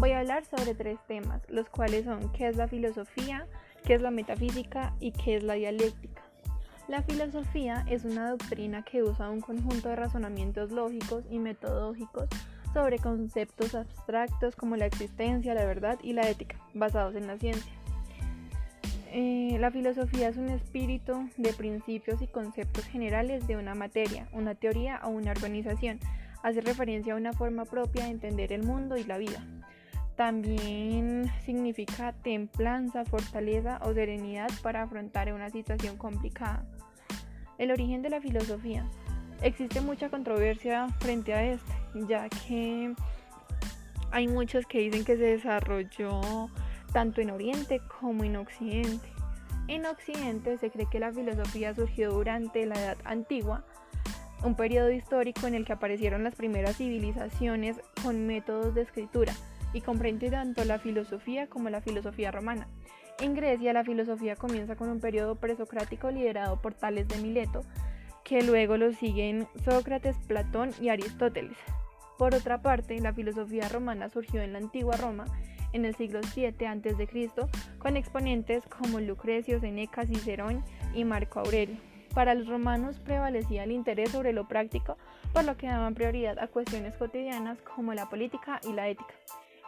Voy a hablar sobre tres temas, los cuales son qué es la filosofía, qué es la metafísica y qué es la dialéctica. La filosofía es una doctrina que usa un conjunto de razonamientos lógicos y metodológicos sobre conceptos abstractos como la existencia, la verdad y la ética, basados en la ciencia. Eh, la filosofía es un espíritu de principios y conceptos generales de una materia, una teoría o una organización. Hace referencia a una forma propia de entender el mundo y la vida. También significa templanza, fortaleza o serenidad para afrontar una situación complicada. El origen de la filosofía. Existe mucha controversia frente a este, ya que hay muchos que dicen que se desarrolló tanto en Oriente como en Occidente. En Occidente se cree que la filosofía surgió durante la Edad Antigua, un periodo histórico en el que aparecieron las primeras civilizaciones con métodos de escritura y comprende tanto la filosofía como la filosofía romana. En Grecia la filosofía comienza con un periodo presocrático liderado por Tales de Mileto, que luego lo siguen Sócrates, Platón y Aristóteles. Por otra parte, la filosofía romana surgió en la antigua Roma en el siglo VII a.C. con exponentes como Lucrecio, Seneca, Cicerón y Marco Aurelio. Para los romanos prevalecía el interés sobre lo práctico, por lo que daban prioridad a cuestiones cotidianas como la política y la ética.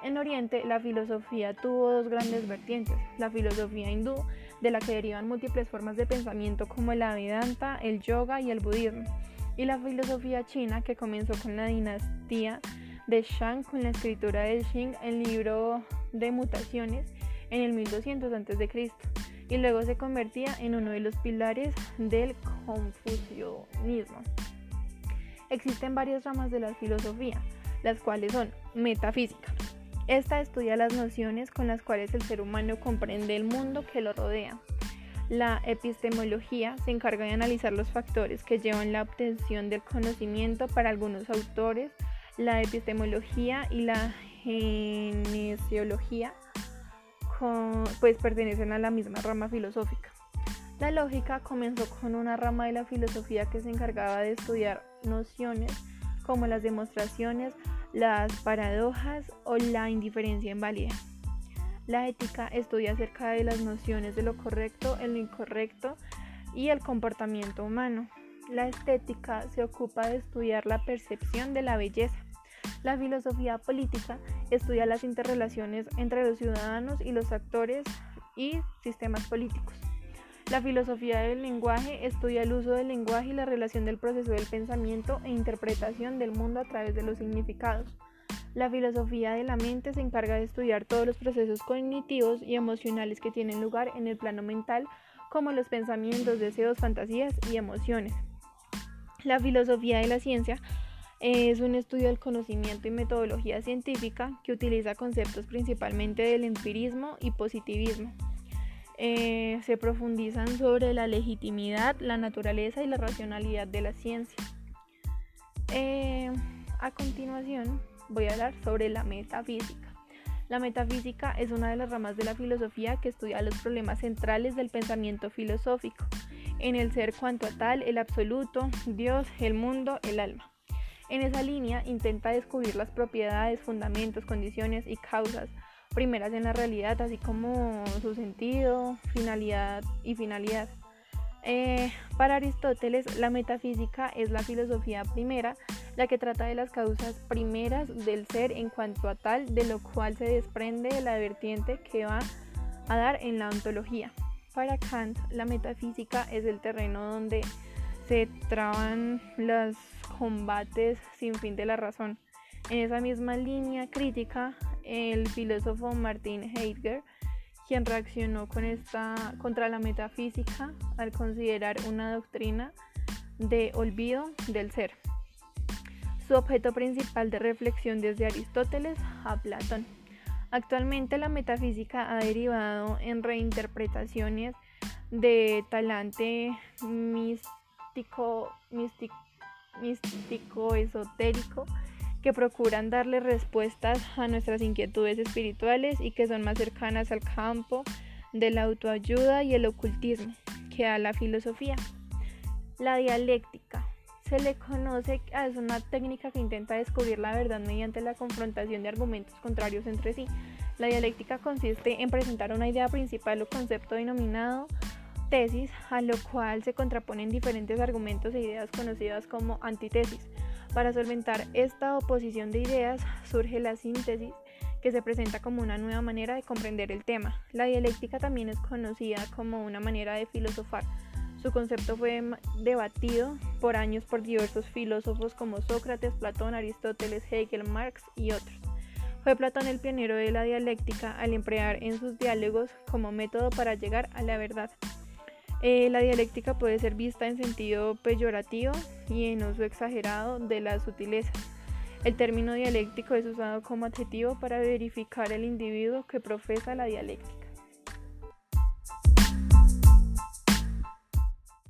En Oriente, la filosofía tuvo dos grandes vertientes, la filosofía hindú, de la que derivan múltiples formas de pensamiento como la Vedanta, el yoga y el budismo, y la filosofía china, que comenzó con la dinastía de Shang con la escritura de Xing, el libro de mutaciones, en el 1200 a.C., y luego se convertía en uno de los pilares del confucianismo. Existen varias ramas de la filosofía, las cuales son metafísica, esta estudia las nociones con las cuales el ser humano comprende el mundo que lo rodea. La epistemología se encarga de analizar los factores que llevan la obtención del conocimiento para algunos autores. La epistemología y la genesiología pues pertenecen a la misma rama filosófica. La lógica comenzó con una rama de la filosofía que se encargaba de estudiar nociones como las demostraciones, las paradojas o la indiferencia en válida. La ética estudia acerca de las nociones de lo correcto, el incorrecto y el comportamiento humano. La estética se ocupa de estudiar la percepción de la belleza. La filosofía política estudia las interrelaciones entre los ciudadanos y los actores y sistemas políticos. La filosofía del lenguaje estudia el uso del lenguaje y la relación del proceso del pensamiento e interpretación del mundo a través de los significados. La filosofía de la mente se encarga de estudiar todos los procesos cognitivos y emocionales que tienen lugar en el plano mental, como los pensamientos, deseos, fantasías y emociones. La filosofía de la ciencia es un estudio del conocimiento y metodología científica que utiliza conceptos principalmente del empirismo y positivismo. Eh, se profundizan sobre la legitimidad, la naturaleza y la racionalidad de la ciencia. Eh, a continuación voy a hablar sobre la metafísica. La metafísica es una de las ramas de la filosofía que estudia los problemas centrales del pensamiento filosófico, en el ser cuanto a tal, el absoluto, Dios, el mundo, el alma. En esa línea intenta descubrir las propiedades, fundamentos, condiciones y causas primeras en la realidad, así como su sentido, finalidad y finalidad. Eh, para Aristóteles, la metafísica es la filosofía primera, la que trata de las causas primeras del ser en cuanto a tal, de lo cual se desprende la vertiente que va a dar en la ontología. Para Kant, la metafísica es el terreno donde se traban los combates sin fin de la razón. En esa misma línea crítica, el filósofo Martin Heidegger, quien reaccionó contra la metafísica al considerar una doctrina de olvido del ser. Su objeto principal de reflexión desde Aristóteles a Platón. Actualmente la metafísica ha derivado en reinterpretaciones de talante místico, místico, místico esotérico que procuran darle respuestas a nuestras inquietudes espirituales y que son más cercanas al campo de la autoayuda y el ocultismo que a la filosofía. La dialéctica se le conoce, es una técnica que intenta descubrir la verdad mediante la confrontación de argumentos contrarios entre sí. La dialéctica consiste en presentar una idea principal o concepto denominado tesis, a lo cual se contraponen diferentes argumentos e ideas conocidas como antítesis. Para solventar esta oposición de ideas surge la síntesis, que se presenta como una nueva manera de comprender el tema. La dialéctica también es conocida como una manera de filosofar. Su concepto fue debatido por años por diversos filósofos como Sócrates, Platón, Aristóteles, Hegel, Marx y otros. Fue Platón el pionero de la dialéctica al emplear en sus diálogos como método para llegar a la verdad. Eh, la dialéctica puede ser vista en sentido peyorativo y en uso exagerado de las sutilezas. El término dialéctico es usado como adjetivo para verificar el individuo que profesa la dialéctica.